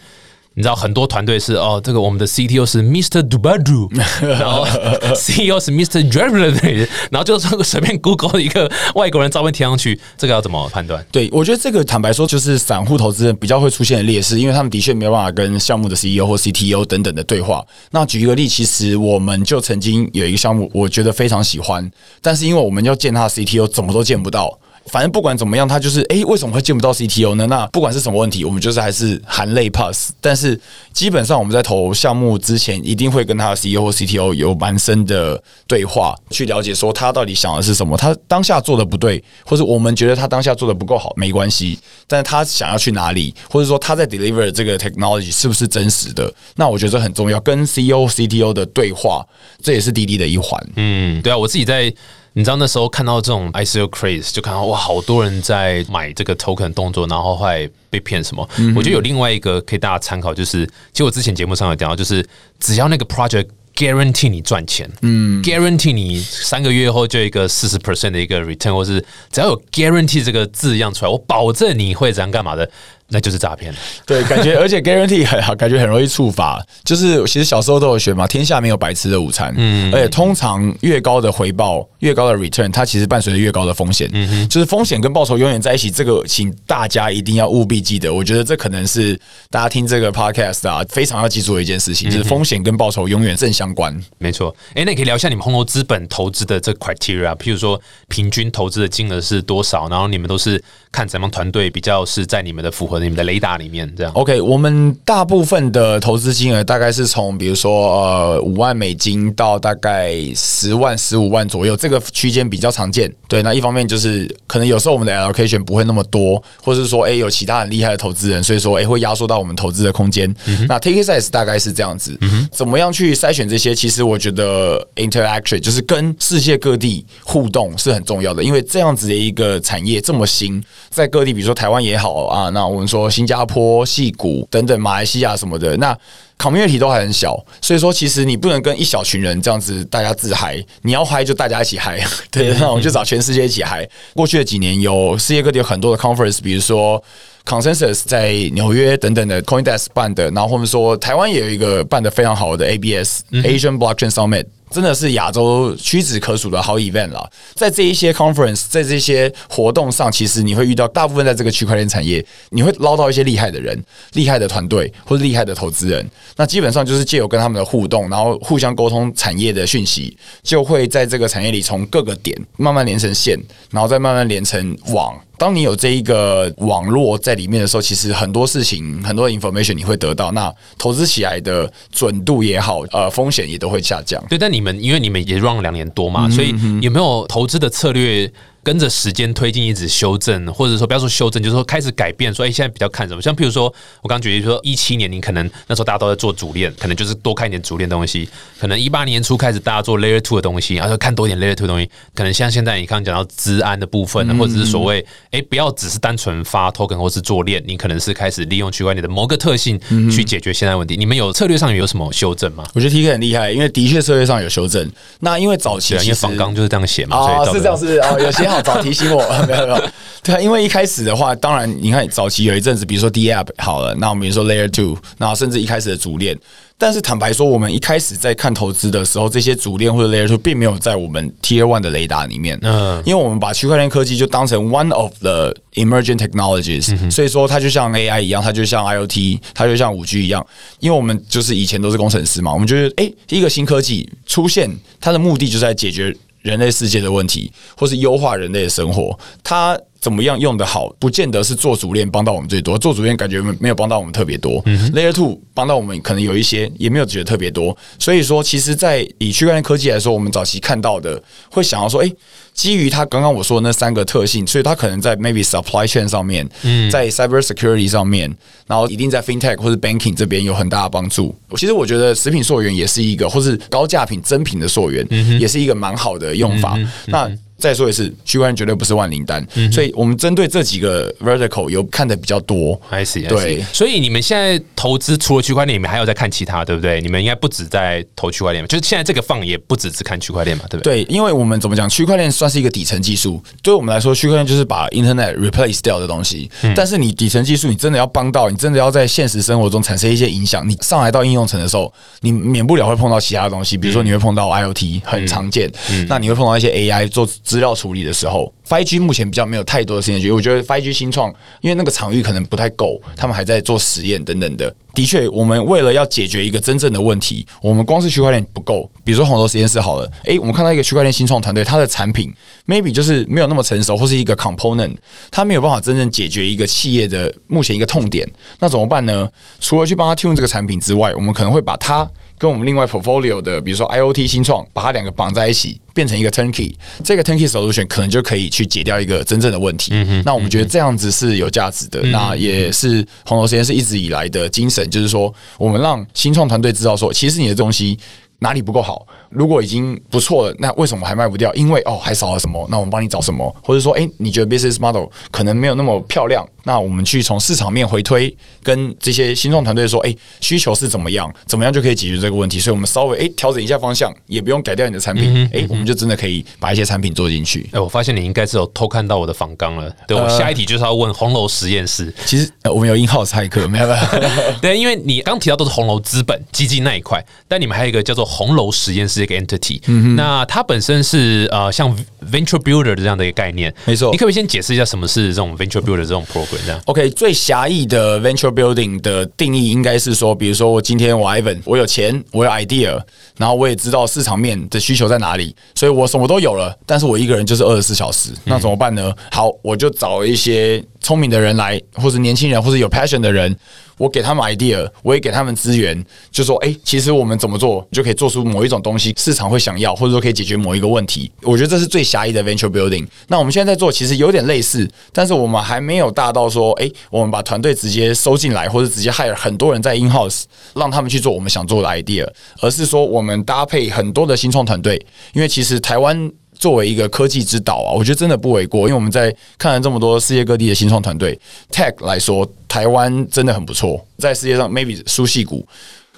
Speaker 2: 你知道很多团队是哦，这个我们的 CTO 是 Mr. Dubadu，<laughs> 然后 CEO 是 Mr. Driver，然后就随便 Google 一个外国人照片贴上去，这个要怎么判断？
Speaker 3: 对我觉得这个坦白说，就是散户投资人比较会出现的劣势，因为他们的确没有办法跟项目的 CEO 或 CTO 等等的对话。那举一个例，其实我们就曾经有一个项目，我觉得非常喜欢，但是因为我们要见他的 CTO，怎么都见不到。反正不管怎么样，他就是哎，为什么会见不到 CTO 呢？那不管是什么问题，我们就是还是含泪 pass。但是基本上我们在投项目之前，一定会跟他的 CEO 或 CTO 有蛮深的对话，去了解说他到底想的是什么。他当下做的不对，或者我们觉得他当下做的不够好，没关系。但是他想要去哪里，或者说他在 deliver 这个 technology 是不是真实的？那我觉得很重要。跟 CEO、CTO 的对话，这也是滴滴的一环。
Speaker 2: 嗯，对啊，我自己在。你知道那时候看到这种 ICO craze，就看到哇，好多人在买这个 token 动作，然后后来被骗什么？我觉得有另外一个可以大家参考，就是其实我之前节目上有讲到，就是只要那个 project guarantee 你赚钱，嗯，guarantee 你三个月后就一个四十 percent 的一个 return，或是只要有 guarantee 这个字样出来，我保证你会怎样干嘛的。那就是诈骗。
Speaker 3: 对，感觉 <laughs> 而且 guarantee 很好，感觉很容易触发。就是其实小时候都有学嘛，天下没有白吃的午餐。嗯，而且通常越高的回报、越高的 return，它其实伴随着越高的风险。嗯哼，就是风险跟报酬永远在一起，这个请大家一定要务必记得。我觉得这可能是大家听这个 podcast 啊，非常要记住的一件事情，就是风险跟报酬永远正相关。
Speaker 2: 没错。哎，那你可以聊一下你们红楼资本投资的这 criteria，譬如说平均投资的金额是多少？然后你们都是看怎样团队比较是在你们的符合你们的雷达里面这样。
Speaker 3: OK，我们大部分的投资金额大概是从比如说呃五万美金到大概十万十五万左右，这个区间比较常见。对，那一方面就是可能有时候我们的 allocation 不会那么多，或者是说哎有其他很厉害的投资人，所以说哎会压缩到我们投资的空间。那 take size 大概是这样子。怎么样去筛选这些？其实我觉得 interaction 就是跟世界各地互动是很重要的，因为这样子的一个产业这么新，在各地比如说台湾也好啊，那我们说新加坡、戏谷等等，马来西亚什么的，那 community 都还很小，所以说其实你不能跟一小群人这样子大家自嗨，你要嗨就大家一起嗨，对，那我们就找全世界一起嗨。过去的几年有世界各地有很多的 conference，比如说 consensus 在纽约等等的 CoinDesk 办的，然后或者说台湾也有一个办的非常好的 ABS Asian Blockchain Summit。真的是亚洲屈指可数的好 event 了，在这一些 conference，在这些活动上，其实你会遇到大部分在这个区块链产业，你会捞到一些厉害的人、厉害的团队或者厉害的投资人。那基本上就是借由跟他们的互动，然后互相沟通产业的讯息，就会在这个产业里从各个点慢慢连成线，然后再慢慢连成网。当你有这一个网络在里面的时候，其实很多事情、很多 information 你会得到，那投资起来的准度也好，呃，风险也都会下降。
Speaker 2: 对，但你们因为你们也 run 了两年多嘛，所以有没有投资的策略？跟着时间推进，一直修正，或者说不要说修正，就是说开始改变。说，哎，现在比较看什么？像譬如说，我刚举例说，一七年你可能那时候大家都在做主链，可能就是多看一点主链东西。可能一八年初开始大家做 Layer Two 的东西，然后看多一点 Layer Two 的东西。可能像现在你刚刚讲到资安的部分，或者是所谓，哎，不要只是单纯发 token 或是做链，你可能是开始利用区块链的某个特性去解决现在问题。你们有策略上有什么修正吗？
Speaker 3: 我觉得 T K 很厉害，因为的确策略上有修正。那因为早期因
Speaker 2: 为仿纲就是这样写嘛，
Speaker 3: 啊，是这样，是啊，有写好 <laughs> 早提醒我。<laughs> 没有没有，对啊，因为一开始的话，当然你看早期有一阵子，比如说 D App 好了，那我们比如说 Layer Two，然后甚至一开始的主链，但是坦白说，我们一开始在看投资的时候，这些主链或者 Layer Two 并没有在我们 Tier One 的雷达里面，嗯，因为我们把区块链科技就当成 One of the emerging technologies，所以说它就像 AI 一样，它就像 IoT，它就像五 G 一样，因为我们就是以前都是工程师嘛，我们觉得哎，一个新科技出现，它的目的就是在解决。人类世界的问题，或是优化人类的生活，它怎么样用的好，不见得是做主链帮到我们最多。做主链感觉没有帮到我们特别多嗯，Layer Two 帮到我们可能有一些，也没有觉得特别多。所以说，其实，在以区块链科技来说，我们早期看到的，会想要说，哎。基于它刚刚我说的那三个特性，所以它可能在 maybe supply chain 上面，在 cyber security 上面，然后一定在 fintech 或者 banking 这边有很大的帮助。其实我觉得食品溯源也是一个，或是高价品真品的溯源，也是一个蛮好的用法。那再说一次，区块链绝对不是万灵丹，所以我们针对这几个 vertical 有看的比较多。
Speaker 2: I see，对。所以你们现在投资除了区块链，你们还有在看其他，对不对？你们应该不止在投区块链嘛？就是现在这个放也不只是看区块链嘛，对不
Speaker 3: 对？对，因为我们怎么讲，区块链算是一个底层技术，对我们来说，区块链就是把 internet replace 掉的东西。但是你底层技术，你真的要帮到，你真的要在现实生活中产生一些影响，你上来到应用层的时候，你免不了会碰到其他东西，比如说你会碰到 IOT，很常见。那你会碰到一些 AI 做资料处理的时候。，Five G 目前比较没有太多的时间去，我觉得 Five G 新创，因为那个场域可能不太够，他们还在做实验等等的。的确，我们为了要解决一个真正的问题，我们光是区块链不够。比如说红头实验室好了，诶，我们看到一个区块链新创团队，它的产品 maybe 就是没有那么成熟，或是一个 component，它没有办法真正解决一个企业的目前一个痛点，那怎么办呢？除了去帮他提供这个产品之外，我们可能会把它。跟我们另外 portfolio 的，比如说 IOT 新创，把它两个绑在一起，变成一个 turnkey，这个 turnkey solution 可能就可以去解掉一个真正的问题。那我们觉得这样子是有价值的，那也是红楼实验室一直以来的精神，就是说我们让新创团队知道说，其实你的东西哪里不够好？如果已经不错了，那为什么还卖不掉？因为哦，还少了什么？那我们帮你找什么？或者说，哎，你觉得 business model 可能没有那么漂亮？那我们去从市场面回推，跟这些新创团队说，哎，需求是怎么样？怎么样就可以解决这个问题？所以我们稍微哎调整一下方向，也不用改掉你的产品，哎，我们就真的可以把一些产品做进去。
Speaker 2: 哎，我发现你应该是有偷看到我的仿纲了。对我下一题就是要问红楼实验室。
Speaker 3: 其实我们有英号菜客，没有没有。<laughs>
Speaker 2: 对，因为你刚提到都是红楼资本基金那一块，但你们还有一个叫做红楼实验室这个 entity。那它本身是呃像 venture builder 这样的一个概念，
Speaker 3: 没错。
Speaker 2: 你可不可以先解释一下什么是这种 venture builder 这种 program？这样
Speaker 3: OK，最狭义的 venture building 的定义应该是说，比如说我今天我 Ivan，我有钱，我有 idea，然后我也知道市场面的需求在哪里，所以我什么都有了，但是我一个人就是二十四小时，那怎么办呢？好，我就找一些聪明的人来，或者年轻人，或者有 passion 的人。我给他们 idea，我也给他们资源，就说，哎，其实我们怎么做就可以做出某一种东西，市场会想要，或者说可以解决某一个问题。我觉得这是最狭义的 venture building。那我们现在在做，其实有点类似，但是我们还没有大到说，哎，我们把团队直接收进来，或者直接 hire 很多人在 in house，让他们去做我们想做的 idea，而是说我们搭配很多的新创团队，因为其实台湾。作为一个科技之岛啊，我觉得真的不为过，因为我们在看了这么多世界各地的新创团队，tech 来说，台湾真的很不错，在世界上 maybe 输戏股，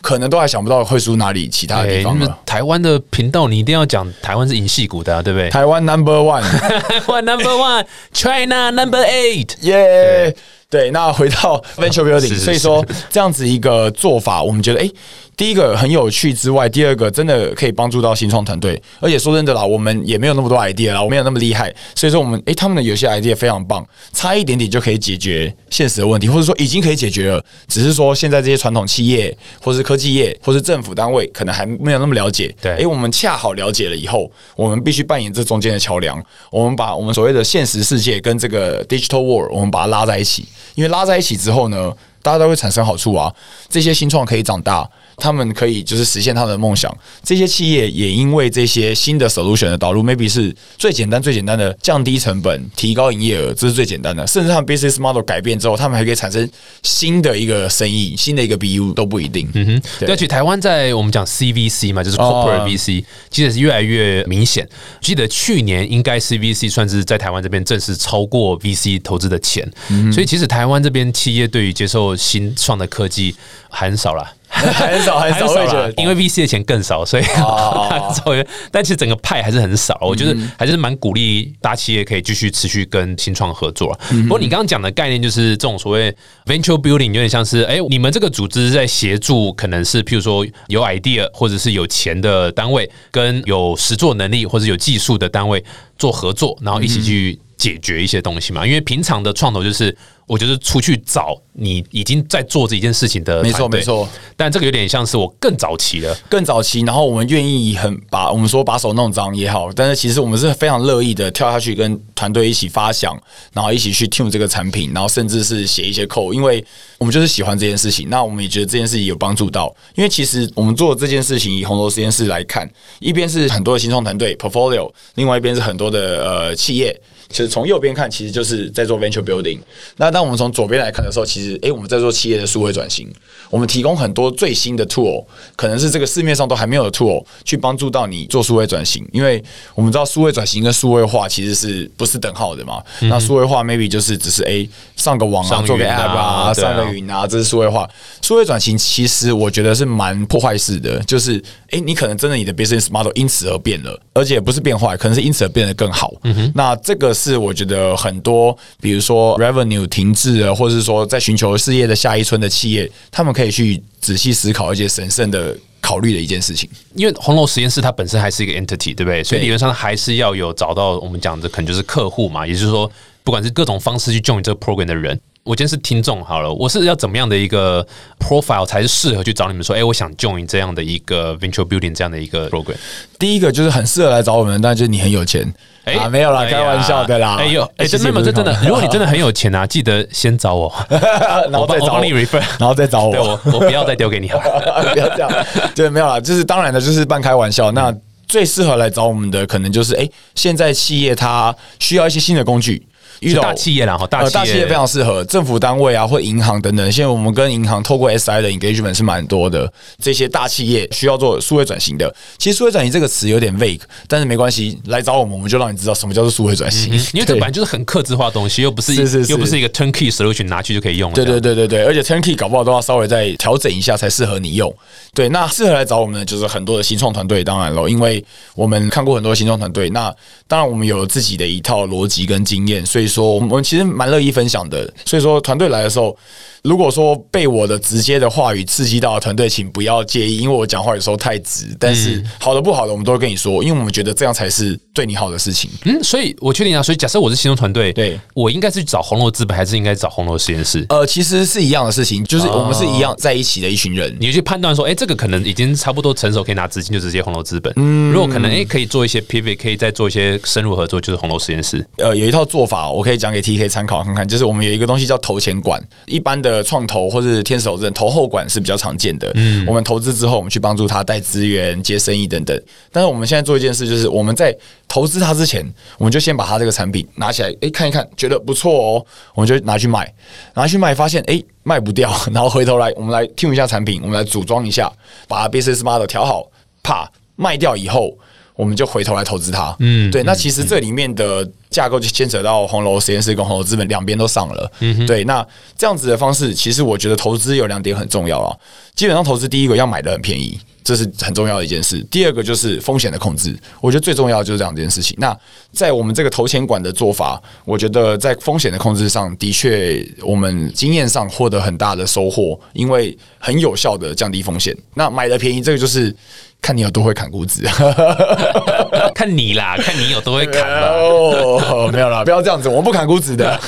Speaker 3: 可能都还想不到会输哪里其他的地方了。
Speaker 2: 台湾的频道你一定要讲台湾是赢戏股的，啊对不对？
Speaker 3: 台湾 number one，<laughs>
Speaker 2: 台湾 number one，China number eight，
Speaker 3: 耶！对，那回到 <laughs> venture building，所以说这样子一个做法，我们觉得哎。第一个很有趣之外，第二个真的可以帮助到新创团队。而且说真的啦，我们也没有那么多 idea 啦，我没有那么厉害。所以说我们诶，他们的有些 idea 非常棒，差一点点就可以解决现实的问题，或者说已经可以解决了。只是说现在这些传统企业，或是科技业，或是政府单位，可能还没有那么了解。
Speaker 2: 对，
Speaker 3: 诶，我们恰好了解了以后，我们必须扮演这中间的桥梁。我们把我们所谓的现实世界跟这个 digital world，我们把它拉在一起。因为拉在一起之后呢，大家都会产生好处啊。这些新创可以长大。他们可以就是实现他们的梦想。这些企业也因为这些新的 solution 的导入，maybe 是最简单、最简单的降低成本、提高营业额，这是最简单的。甚至他们 business model 改变之后，他们还可以产生新的一个生意、新的一个 BU 都不一定。
Speaker 2: 嗯哼，对。而且台湾在我们讲 CVC 嘛，就是 corporate VC，其实是越来越明显。记得去年应该 CVC 算是在台湾这边正式超过 VC 投资的钱，所以其实台湾这边企业对于接受新创的科技很少了。
Speaker 3: 很少很少
Speaker 2: 了，因为 VC 的钱更少，所以 <laughs> 但其实整个派还是很少。我觉得还是蛮鼓励大企业可以继续持续跟新创合作。不过你刚刚讲的概念就是这种所谓 venture building，有点像是哎，你们这个组织在协助，可能是譬如说有 idea 或者是有钱的单位，跟有实作能力或者有技术的单位做合作，然后一起去解决一些东西嘛。因为平常的创投就是。我就是出去找你已经在做这一件事情的，
Speaker 3: 没错没错。
Speaker 2: 但这个有点像是我更早期的，
Speaker 3: 更早期。然后我们愿意很把我们说把手弄脏也好，但是其实我们是非常乐意的跳下去跟团队一起发想，然后一起去 tune 这个产品，然后甚至是写一些 code，因为我们就是喜欢这件事情。那我们也觉得这件事情有帮助到，因为其实我们做这件事情，以红楼实验室来看，一边是很多的新创团队 portfolio，另外一边是很多的呃企业。其实从右边看，其实就是在做 venture building。那当我们从左边来看的时候，其实诶，我们在做企业的数位转型。我们提供很多最新的 tool，可能是这个市面上都还没有的 tool，去帮助到你做数位转型。因为我们知道数位转型跟数位化其实是不是等号的嘛？那数位化 maybe 就是只是诶上个网啊，做个 app 啊，上个云啊，这是数位化。数位转型其实我觉得是蛮破坏式的，就是诶，你可能真的你的 business model 因此而变了，而且不是变坏，可能是因此而变得更好。嗯那这个。是我觉得很多，比如说 revenue 停滞啊，或者是说在寻求事业的下一春的企业，他们可以去仔细思考一些神圣的考虑的一件事情。
Speaker 2: 因为红楼实验室它本身还是一个 entity，对不对？所以理论上还是要有找到我们讲的可能就是客户嘛，也就是说，不管是各种方式去 join 这个 program 的人。我今天是听众好了，我是要怎么样的一个 profile 才是适合去找你们说，哎，我想 join 这样的一个 venture building 这样的一个 program。
Speaker 3: 第一个就是很适合来找我们，但就是你很有钱。哎，没有啦，开玩笑的啦。
Speaker 2: 哎呦，哎，真的吗？这真的，如果你真的很有钱啊，记得先找我，
Speaker 3: 然后再找
Speaker 2: 你 refer，
Speaker 3: 然后再找我。
Speaker 2: 我我不要再丢给你了，<laughs>
Speaker 3: 不要这样。对，没有啦，就是当然的，就是半开玩笑。那最适合来找我们的，可能就是哎，现在企业它需要一些新的工具。遇到
Speaker 2: 大企业啦，哈，大
Speaker 3: 呃，
Speaker 2: 企业
Speaker 3: 大企业非常适合政府单位啊，或银行等等。现在我们跟银行透过 SI 的 engagement 是蛮多的。这些大企业需要做数位转型的，其实数位转型这个词有点 vague，但是没关系，来找我们，我们就让你知道什么叫做数位转型。
Speaker 2: 因为这本来就是很克制化的东西，又不是
Speaker 3: 是是是
Speaker 2: 又不是一个 turnkey solution 拿去就可以用了。
Speaker 3: 对对对对对，而且 turnkey 搞不好都要稍微再调整一下才适合你用。对，那适合来找我们的就是很多的新创团队，当然了，因为我们看过很多新创团队，那当然我们有自己的一套逻辑跟经验，所以说我们其实蛮乐意分享的。所以说团队来的时候，如果说被我的直接的话语刺激到的团队，请不要介意，因为我讲话有时候太直，但是好的不好的我们都会跟你说，因为我们觉得这样才是对你好的事情。
Speaker 2: 嗯，所以我确定啊，所以假设我是新中团队，
Speaker 3: 对
Speaker 2: 我应该是去找红楼资本，还是应该找红楼实验室？
Speaker 3: 呃，其实是一样的事情，就是我们是一样在一起的一群人。
Speaker 2: 你去判断说，哎、这个可能已经差不多成熟，可以拿资金，就直接红楼资本。嗯，如果可能，哎、可以做一些 pivot，可以再做一些深入合作，就是红楼实验室。
Speaker 3: 呃，有一套做法，我可以讲给 TK 参考看看。就是我们有一个东西叫投前管，一般的创投或是天使投资人投后管是比较常见的。嗯，我们投资之后，我们去帮助他带资源、接生意等等。但是我们现在做一件事，就是我们在投资他之前，我们就先把他这个产品拿起来，诶，看一看，觉得不错哦，我们就拿去卖，拿去卖，发现诶卖不掉，<laughs> 然后回头来我们来 tune 一下产品，我们来组装一下，把 business model 调好，啪卖掉以后。我们就回头来投资它，嗯，对。那其实这里面的架构就牵扯到红楼实验室跟红楼资本两边都上了，嗯，对。那这样子的方式，其实我觉得投资有两点很重要啊。基本上投资第一个要买的很便宜，这是很重要的一件事。第二个就是风险的控制，我觉得最重要的就是这两件事情。那在我们这个投钱管的做法，我觉得在风险的控制上的确，我们经验上获得很大的收获，因为很有效的降低风险。那买的便宜，这个就是看你有多会砍估值。<laughs>
Speaker 2: 看你啦，<laughs> 看你有多会砍啦。
Speaker 3: 哦，<laughs> 没有啦，不要这样子，我们不砍估值的。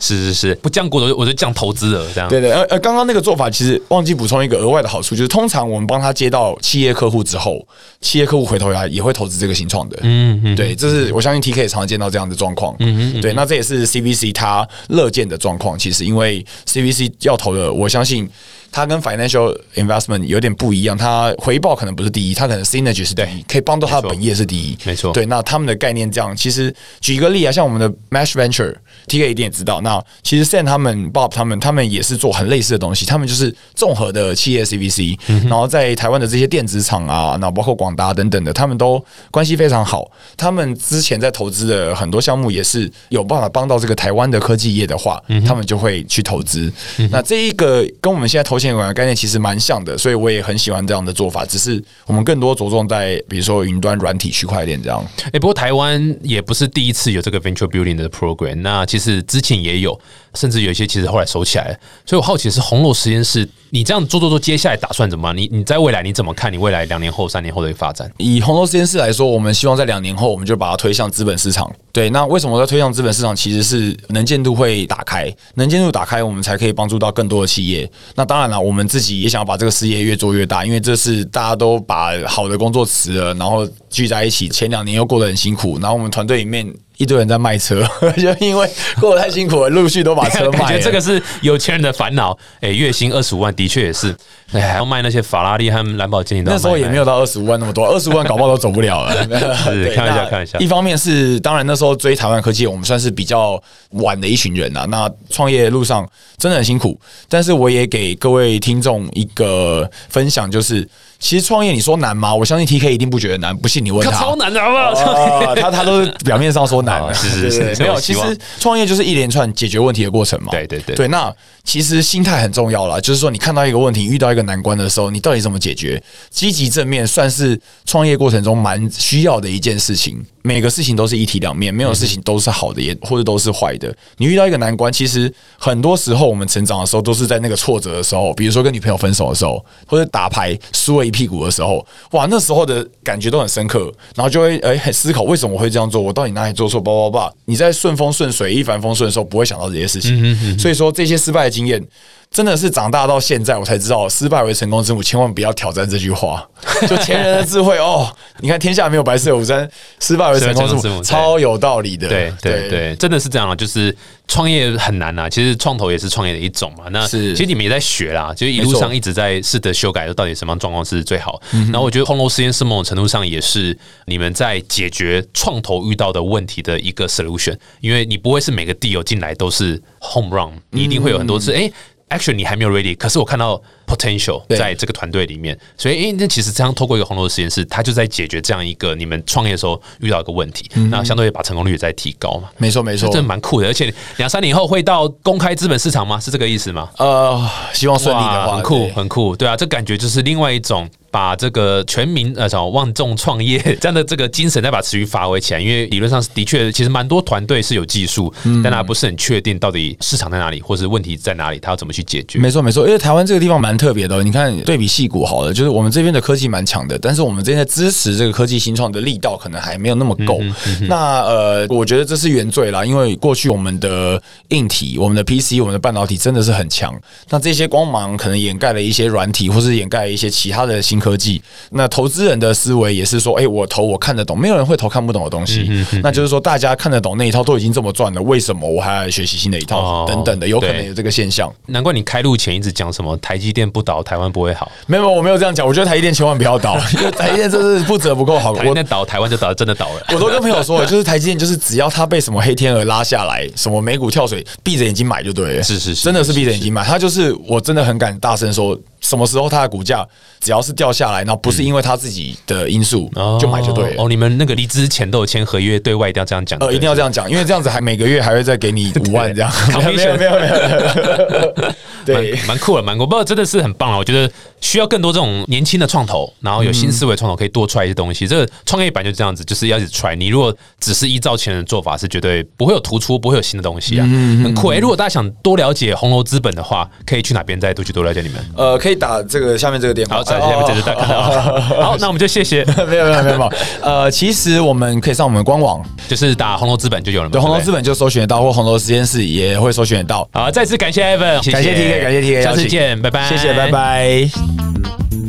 Speaker 2: 是是是，不降估值我就降投资额，这样。
Speaker 3: 对对，呃呃，刚刚那个做法其实忘记补充一个额外的好处，就是通常我们帮他接到企业客户之后，企业客户回头来也会投资这个新创的。嗯嗯，对，这是我相信 TK 也常常见到这样的状况。嗯嗯，对，那这也是 C B C 他乐见的状况。其实因为 C B C 要投的，我相信。它跟 financial investment 有点不一样，它回报可能不是第一，它可能 synergy 是第一，可以帮到它的本业是第一，
Speaker 2: 没错
Speaker 3: 对，那他们的概念这样，其实举一个例啊，像我们的 Mesh Venture，TK 一定也知道。那其实 Sam 他们、Bob 他们，他们也是做很类似的东西，他们就是综合的企业 CVC，、然后在台湾的这些电子厂啊，那包括广达等等的，他们都关系非常好。他们之前在投资的很多项目也是有办法帮到这个台湾的科技业的话，他们就会去投资。那这一个跟我们现在投钱管的概念其实蛮像的，所以我也很喜欢这样的做法。只是我们更多着重在比如说云端软体区块链这样。
Speaker 2: 哎、不过台湾也不是第一次有这个 venture building 的 program，那其实之前也有，甚至有一些其实后来收起来了。所以我好奇是红楼实验室，你这样做做做，接下来打算怎么？你你在未来你怎么看你未来两年后、三年后的一个发展？
Speaker 3: 以红楼实验室来说，我们希望在两年后，我们就把它推向资本市场。对，那为什么要推向资本市场？其实是能见度会打开，能见度打开，我们才可以帮助到更多的企业。那当然了，我们自己也想要把这个事业越做越大，因为这是大家都把好的工作辞了，然后聚在一起，前两年又过得很辛苦，然后我们团队里面。一堆人在卖车，<laughs> 就因为过得太辛苦了，陆续都把车卖了。<laughs>
Speaker 2: 感觉这个是有钱人的烦恼。哎、月薪二十五万，的确也是。哎，还 <laughs> 要卖那些法拉利和兰博基尼，
Speaker 3: 那时候也没有到二十五万那么多，二十五万 <laughs> 搞不好都走不了了。<laughs>
Speaker 2: 是开玩笑，开玩笑。
Speaker 3: 一方面是，当然那时候追台湾科技，我们算是比较晚的一群人啊。那创业路上真的很辛苦，但是我也给各位听众一个分享，就是其实创业你说难吗？我相信 TK 一定不觉得难，不信你问他。
Speaker 2: 超难的，好不好？
Speaker 3: 哦他他都是表面上说难
Speaker 2: 哦，是是是
Speaker 3: 没有。其实创业就是一连串解决问题的过程嘛。
Speaker 2: 对对对
Speaker 3: 对。那其实心态很重要啦，就是说你看到一个问题，遇到一个难关的时候，你到底怎么解决？积极正面算是创业过程中蛮需要的一件事情。每个事情都是一体两面，没有事情都是好的，也或者都是坏的。你遇到一个难关，其实很多时候我们成长的时候都是在那个挫折的时候，比如说跟女朋友分手的时候，或者打牌输了一屁股的时候，哇，那时候的感觉都很深刻，然后就会哎、很思考为什么我会这样做，我到底哪里做错？叭叭叭。你在顺风顺水、一帆风顺的时候，不会想到这些事情。所以说这些失败的经验。真的是长大到现在，我才知道失败为成功之母，千万不要挑战这句话。<laughs> 就前人的智慧哦，你看天下没有白色的午餐，失败为成功
Speaker 2: 之母
Speaker 3: 超有道理的。
Speaker 2: 对对对，真的是这样啊！就是创业很难啊，其实创投也是创业的一种嘛。那其实你们也在学啦，就一路上一直在试着修改，到底什么样状况是最好。然后我觉得红楼实验室某种程度上也是你们在解决创投遇到的问题的一个 solution，因为你不会是每个 deal 进来都是 home run，你一定会有很多次哎。Action 你还没有 ready，可是我看到 potential 在这个团队里面，所以诶，那其实这样透过一个红楼实验室，它就在解决这样一个你们创业的时候遇到一个问题，那相对把成功率也在提高嘛。
Speaker 3: 没错，没错，
Speaker 2: 这蛮酷的。而且两三年后会到公开资本市场吗？是这个意思吗？
Speaker 3: 呃，希望顺利的话，
Speaker 2: 很酷，很酷。对啊，这感觉就是另外一种。把这个全民呃什么万众创业这样的这个精神再把持续发挥起来，因为理论上是的确，其实蛮多团队是有技术，但他不是很确定到底市场在哪里，或是问题在哪里，他要怎么去解决？
Speaker 3: 没错没错，因为台湾这个地方蛮特别的，你看对比戏骨好了，就是我们这边的科技蛮强的，但是我们这边支持这个科技新创的力道可能还没有那么够。那呃，我觉得这是原罪啦，因为过去我们的硬体、我们的 PC、我们的半导体真的是很强，那这些光芒可能掩盖了一些软体，或是掩盖一些其他的新。科技，那投资人的思维也是说，哎，我投我看得懂，没有人会投看不懂的东西。那就是说，大家看得懂那一套都已经这么赚了，为什么我还要学习新的一套？等等的，有可能有这个现象。
Speaker 2: 难怪你开路前一直讲什么台积电不倒，台湾不会好。
Speaker 3: 没有，我没有这样讲。我觉得台积电千万不要倒，<laughs> 因为台积电真是不折不扣好。
Speaker 2: 我那倒，台湾就倒，真的倒了。
Speaker 3: 我都跟朋友说，就是台积电，就是只要它被什么黑天鹅拉下来，什么美股跳水，闭着眼睛买就对了。
Speaker 2: 是是是，
Speaker 3: 真的是闭着眼睛买。它就是我真的很敢大声说。什么时候它的股价只要是掉下来，那不是因为它自己的因素就买就对了。
Speaker 2: 哦，你们那个离职前都有签合约，对外一定要这样讲。
Speaker 3: 呃，一定要这样讲，因为这样子还每个月还会再给你 <laughs> 五万这样。
Speaker 2: 没有没有没有。<laughs> 对，蛮酷的，蛮酷。不过真的是很棒啊，我觉得需要更多这种年轻的创投，然后有新思维创投可以多出来一些东西。这个创业板就这样子，就是要一直 try。你如果只是依照前人的做法，是绝对不会有突出，不会有新的东西啊。很酷诶！如果大家想多了解红楼资本的话，可以去哪边再多去多了解你们？
Speaker 3: 呃，可以打这个下面这个电话。
Speaker 2: 好，在下面这个打。好，那我们就谢谢。<laughs>
Speaker 3: 没有没有没有。呃，其实我们可以上我们官网，
Speaker 2: 就是打红楼资本就有了。
Speaker 3: 对，红楼资本就搜寻得到，或红楼实验室也会搜寻得到。
Speaker 2: 好，再次感谢 Evan，
Speaker 3: 感谢 T K，感谢 T K，
Speaker 2: 下次见，拜拜，
Speaker 3: 谢谢，拜拜。Música